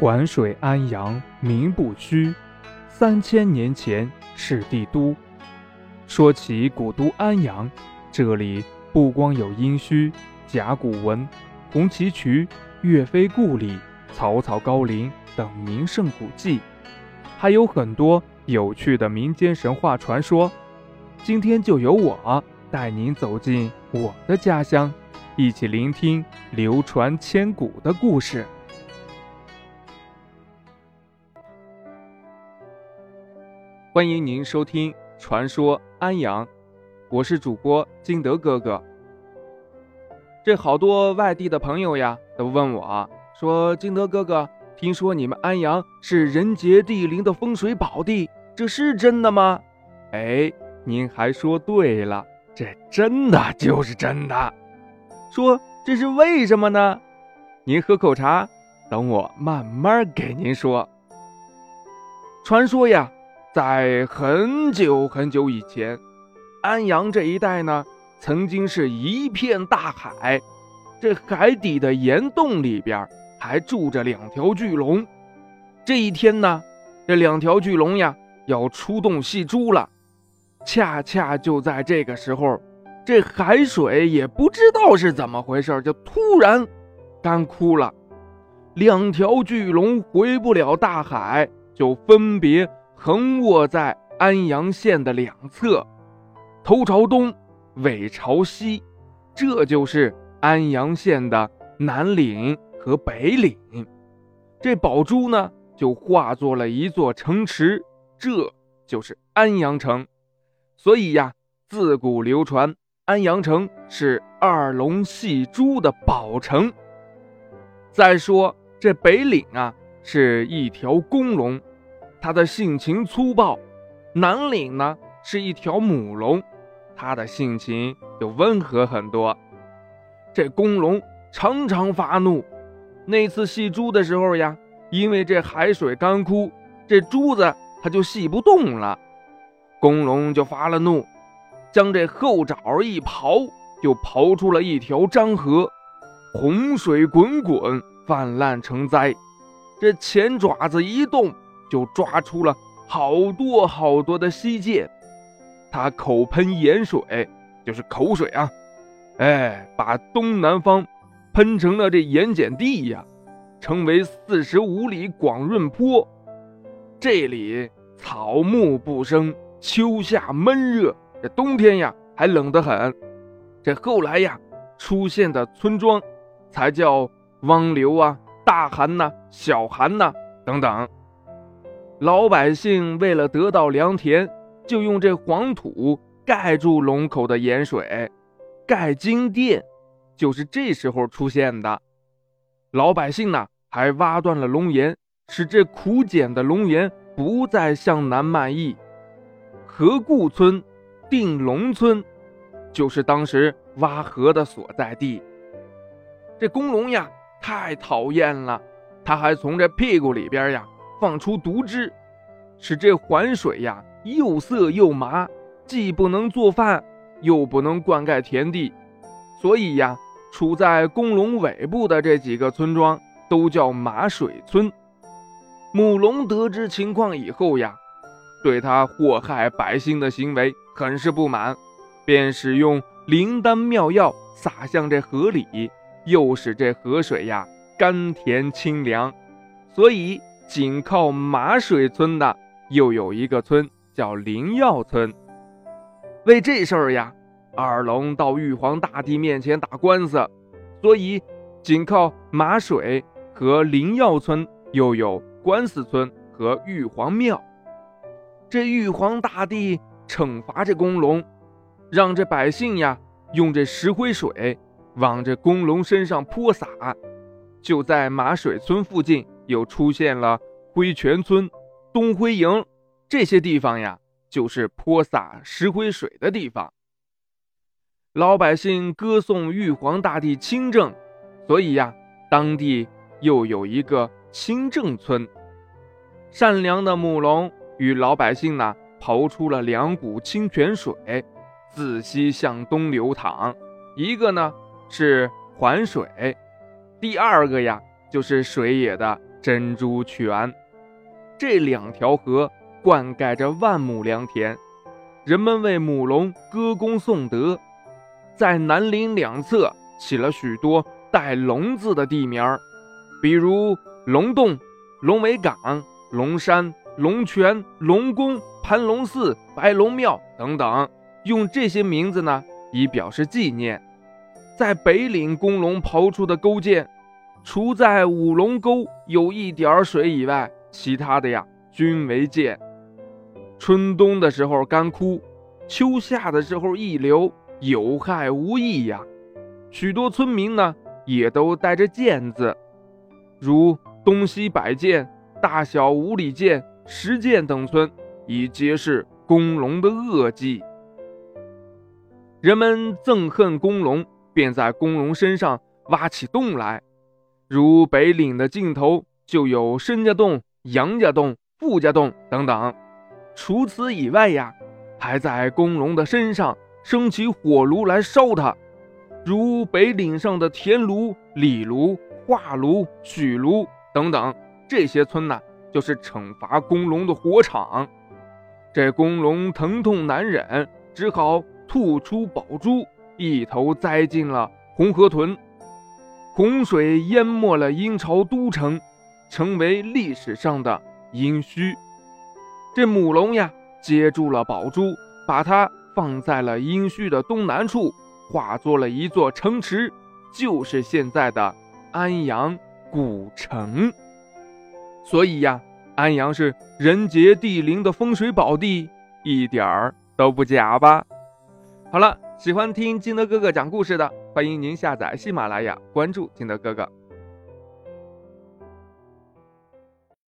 环水安阳名不虚，三千年前是帝都。说起古都安阳，这里不光有殷墟、甲骨文、红旗渠、岳飞故里、曹操高陵等名胜古迹，还有很多有趣的民间神话传说。今天就由我带您走进我的家乡，一起聆听流传千古的故事。欢迎您收听《传说安阳》，我是主播金德哥哥。这好多外地的朋友呀，都问我说：“金德哥哥，听说你们安阳是人杰地灵的风水宝地，这是真的吗？”哎，您还说对了，这真的就是真的。说这是为什么呢？您喝口茶，等我慢慢给您说。传说呀。在很久很久以前，安阳这一带呢，曾经是一片大海。这海底的岩洞里边还住着两条巨龙。这一天呢，这两条巨龙呀要出动戏珠了。恰恰就在这个时候，这海水也不知道是怎么回事，就突然干枯了。两条巨龙回不了大海，就分别。横卧在安阳县的两侧，头朝东，尾朝西，这就是安阳县的南岭和北岭。这宝珠呢，就化作了一座城池，这就是安阳城。所以呀，自古流传安阳城是二龙戏珠的宝城。再说这北岭啊，是一条公龙。它的性情粗暴，南岭呢是一条母龙，它的性情就温和很多。这公龙常常发怒，那次戏珠的时候呀，因为这海水干枯，这珠子它就戏不动了，公龙就发了怒，将这后爪一刨，就刨出了一条漳河，洪水滚滚，泛滥成灾。这前爪子一动。就抓出了好多好多的溪涧，他口喷盐水，就是口水啊，哎，把东南方喷成了这盐碱地呀，成为四十五里广润坡。这里草木不生，秋夏闷热，这冬天呀还冷得很。这后来呀出现的村庄，才叫汪流啊、大寒呐、小寒呐等等。老百姓为了得到良田，就用这黄土盖住龙口的盐水，盖金殿，就是这时候出现的。老百姓呢，还挖断了龙岩，使这苦碱的龙岩不再向南漫溢。河固村、定龙村，就是当时挖河的所在地。这公龙呀，太讨厌了，他还从这屁股里边呀。放出毒汁，使这环水呀又涩又麻，既不能做饭，又不能灌溉田地，所以呀，处在公龙尾部的这几个村庄都叫麻水村。母龙得知情况以后呀，对他祸害百姓的行为很是不满，便使用灵丹妙药撒向这河里，又使这河水呀甘甜清凉，所以。紧靠马水村的又有一个村叫灵药村。为这事儿呀，二龙到玉皇大帝面前打官司，所以紧靠马水和灵药村又有官司村和玉皇庙。这玉皇大帝惩罚这公龙，让这百姓呀用这石灰水往这公龙身上泼洒，就在马水村附近。又出现了灰泉村、东灰营这些地方呀，就是泼洒石灰水的地方。老百姓歌颂玉皇大帝清正，所以呀，当地又有一个清正村。善良的母龙与老百姓呢，刨出了两股清泉水，自西向东流淌。一个呢是环水，第二个呀就是水野的。珍珠泉。这两条河灌溉着万亩良田，人们为母龙歌功颂德。在南岭两侧起了许多带“龙”字的地名，比如龙洞、龙尾岗、龙山、龙泉、龙宫、盘龙寺、白龙庙等等，用这些名字呢，以表示纪念。在北岭公龙刨出的沟涧，除在五龙沟有一点水以外，其他的呀均为涧。春冬的时候干枯，秋夏的时候溢流。有害无益呀，许多村民呢也都带着涧字，如东西百涧、大小五里涧、十涧等村，以揭示公龙的恶迹。人们憎恨公龙，便在公龙身上挖起洞来，如北岭的尽头就有申家洞、杨家洞、傅家洞等等。除此以外呀，还在公龙的身上。升起火炉来烧它，如北岭上的田炉、李炉、化炉、许炉等等，这些村呢，就是惩罚公龙的火场。这公龙疼痛难忍，只好吐出宝珠，一头栽进了红河屯。洪水淹没了殷朝都城，成为历史上的殷墟。这母龙呀，接住了宝珠，把它。放在了殷墟的东南处，化作了一座城池，就是现在的安阳古城。所以呀，安阳是人杰地灵的风水宝地，一点儿都不假吧？好了，喜欢听金德哥哥讲故事的，欢迎您下载喜马拉雅，关注金德哥哥。